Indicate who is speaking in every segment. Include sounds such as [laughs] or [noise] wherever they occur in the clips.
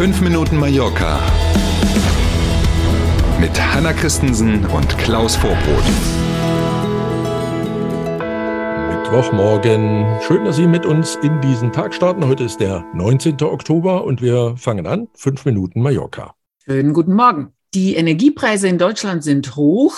Speaker 1: 5 Minuten Mallorca mit Hanna Christensen und Klaus Vorbrot.
Speaker 2: Mittwochmorgen. Schön, dass Sie mit uns in diesen Tag starten. Heute ist der 19. Oktober und wir fangen an. 5 Minuten Mallorca.
Speaker 3: Schönen guten Morgen. Die Energiepreise in Deutschland sind hoch.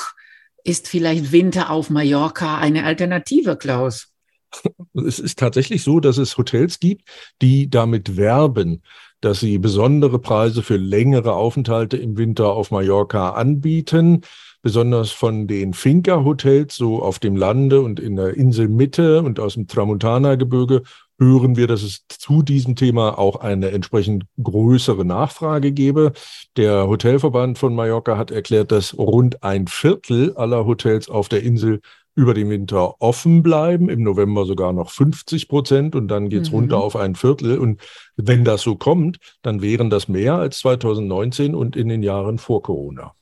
Speaker 3: Ist vielleicht Winter auf Mallorca eine Alternative, Klaus? [laughs]
Speaker 2: Es ist tatsächlich so, dass es Hotels gibt, die damit werben, dass sie besondere Preise für längere Aufenthalte im Winter auf Mallorca anbieten. Besonders von den Finca-Hotels, so auf dem Lande und in der Inselmitte und aus dem Tramontana-Gebirge, hören wir, dass es zu diesem Thema auch eine entsprechend größere Nachfrage gebe. Der Hotelverband von Mallorca hat erklärt, dass rund ein Viertel aller Hotels auf der Insel über den Winter offen bleiben, im November sogar noch 50 Prozent und dann geht's mhm. runter auf ein Viertel. Und wenn das so kommt, dann wären das mehr als 2019 und in den Jahren vor Corona.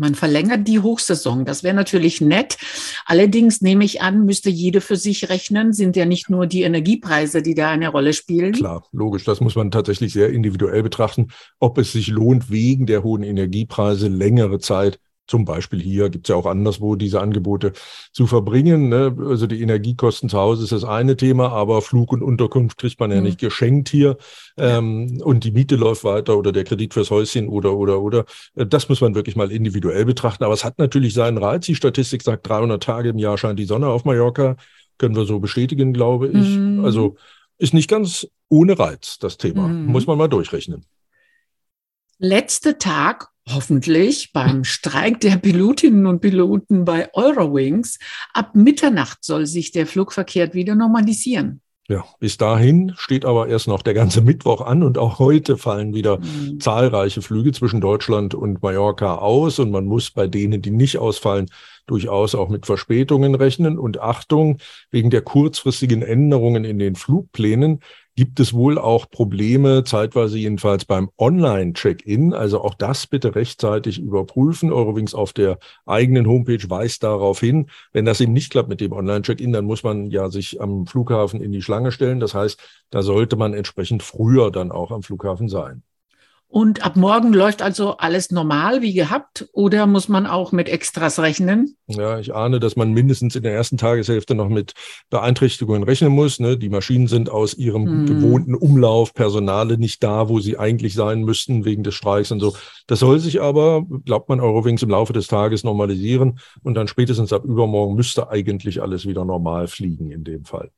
Speaker 3: Man verlängert die Hochsaison. Das wäre natürlich nett. Allerdings nehme ich an, müsste jede für sich rechnen. Sind ja nicht nur die Energiepreise, die da eine Rolle spielen.
Speaker 2: Klar, logisch. Das muss man tatsächlich sehr individuell betrachten, ob es sich lohnt, wegen der hohen Energiepreise längere Zeit zum Beispiel hier, gibt es ja auch anderswo diese Angebote zu verbringen. Ne? Also die Energiekosten zu Hause ist das eine Thema, aber Flug und Unterkunft kriegt man ja mhm. nicht geschenkt hier. Ähm, und die Miete läuft weiter oder der Kredit fürs Häuschen oder, oder, oder. Äh, das muss man wirklich mal individuell betrachten. Aber es hat natürlich seinen Reiz. Die Statistik sagt, 300 Tage im Jahr scheint die Sonne auf Mallorca. Können wir so bestätigen, glaube ich. Mhm. Also ist nicht ganz ohne Reiz, das Thema. Mhm. Muss man mal durchrechnen.
Speaker 3: Letzter Tag hoffentlich beim Streik der Pilotinnen und Piloten bei Eurowings. Ab Mitternacht soll sich der Flugverkehr wieder normalisieren.
Speaker 2: Ja, bis dahin steht aber erst noch der ganze Mittwoch an und auch heute fallen wieder mhm. zahlreiche Flüge zwischen Deutschland und Mallorca aus und man muss bei denen, die nicht ausfallen, durchaus auch mit Verspätungen rechnen. Und Achtung, wegen der kurzfristigen Änderungen in den Flugplänen gibt es wohl auch Probleme, zeitweise jedenfalls beim Online-Check-In. Also auch das bitte rechtzeitig überprüfen. Eurowings auf der eigenen Homepage weist darauf hin. Wenn das eben nicht klappt mit dem Online-Check-In, dann muss man ja sich am Flughafen in die Schlange stellen. Das heißt, da sollte man entsprechend früher dann auch am Flughafen sein.
Speaker 3: Und ab morgen läuft also alles normal wie gehabt oder muss man auch mit Extras rechnen?
Speaker 2: Ja, ich ahne, dass man mindestens in der ersten Tageshälfte noch mit Beeinträchtigungen rechnen muss. Ne? Die Maschinen sind aus ihrem hm. gewohnten Umlauf, Personale nicht da, wo sie eigentlich sein müssten wegen des Streiks und so. Das soll sich aber, glaubt man, Eurowings im Laufe des Tages normalisieren und dann spätestens ab übermorgen müsste eigentlich alles wieder normal fliegen in dem Fall.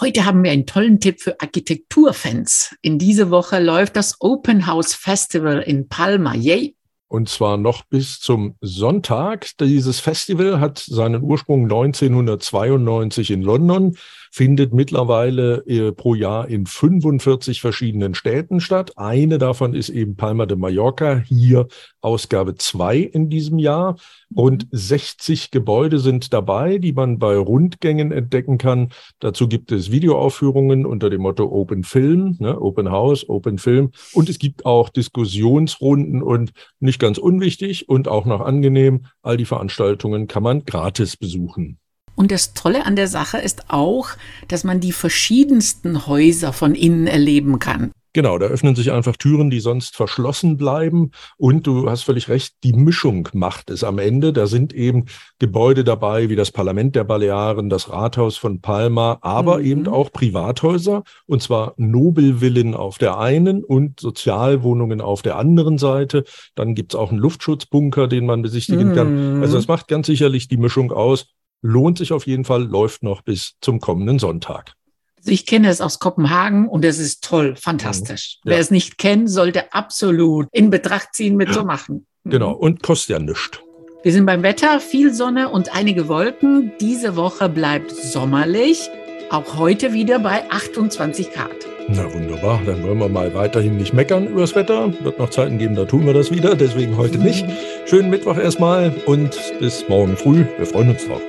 Speaker 3: Heute haben wir einen tollen Tipp für Architekturfans. In dieser Woche läuft das Open House Festival in Palma. Yay!
Speaker 2: Und zwar noch bis zum Sonntag. Dieses Festival hat seinen Ursprung 1992 in London findet mittlerweile äh, pro Jahr in 45 verschiedenen Städten statt. Eine davon ist eben Palma de Mallorca, hier Ausgabe 2 in diesem Jahr. Rund 60 Gebäude sind dabei, die man bei Rundgängen entdecken kann. Dazu gibt es Videoaufführungen unter dem Motto Open Film, ne, Open House, Open Film. Und es gibt auch Diskussionsrunden und nicht ganz unwichtig und auch noch angenehm, all die Veranstaltungen kann man gratis besuchen.
Speaker 3: Und das Tolle an der Sache ist auch, dass man die verschiedensten Häuser von innen erleben kann.
Speaker 2: Genau, da öffnen sich einfach Türen, die sonst verschlossen bleiben. Und du hast völlig recht, die Mischung macht es am Ende. Da sind eben Gebäude dabei, wie das Parlament der Balearen, das Rathaus von Palma, aber mhm. eben auch Privathäuser, und zwar Nobelvillen auf der einen und Sozialwohnungen auf der anderen Seite. Dann gibt's auch einen Luftschutzbunker, den man besichtigen mhm. kann. Also das macht ganz sicherlich die Mischung aus lohnt sich auf jeden Fall, läuft noch bis zum kommenden Sonntag.
Speaker 3: Also ich kenne es aus Kopenhagen und es ist toll, fantastisch. Mhm. Ja. Wer es nicht kennt, sollte absolut in Betracht ziehen, mitzumachen.
Speaker 2: Mhm. Genau, und kostet ja nichts.
Speaker 3: Wir sind beim Wetter, viel Sonne und einige Wolken. Diese Woche bleibt sommerlich, auch heute wieder bei 28 Grad.
Speaker 2: Na wunderbar, dann wollen wir mal weiterhin nicht meckern übers Wetter. Wird noch Zeiten geben, da tun wir das wieder, deswegen heute nicht. Schönen Mittwoch erstmal und bis morgen früh. Wir freuen uns drauf.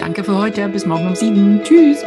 Speaker 3: Danke für heute. Bis morgen um sieben. Tschüss.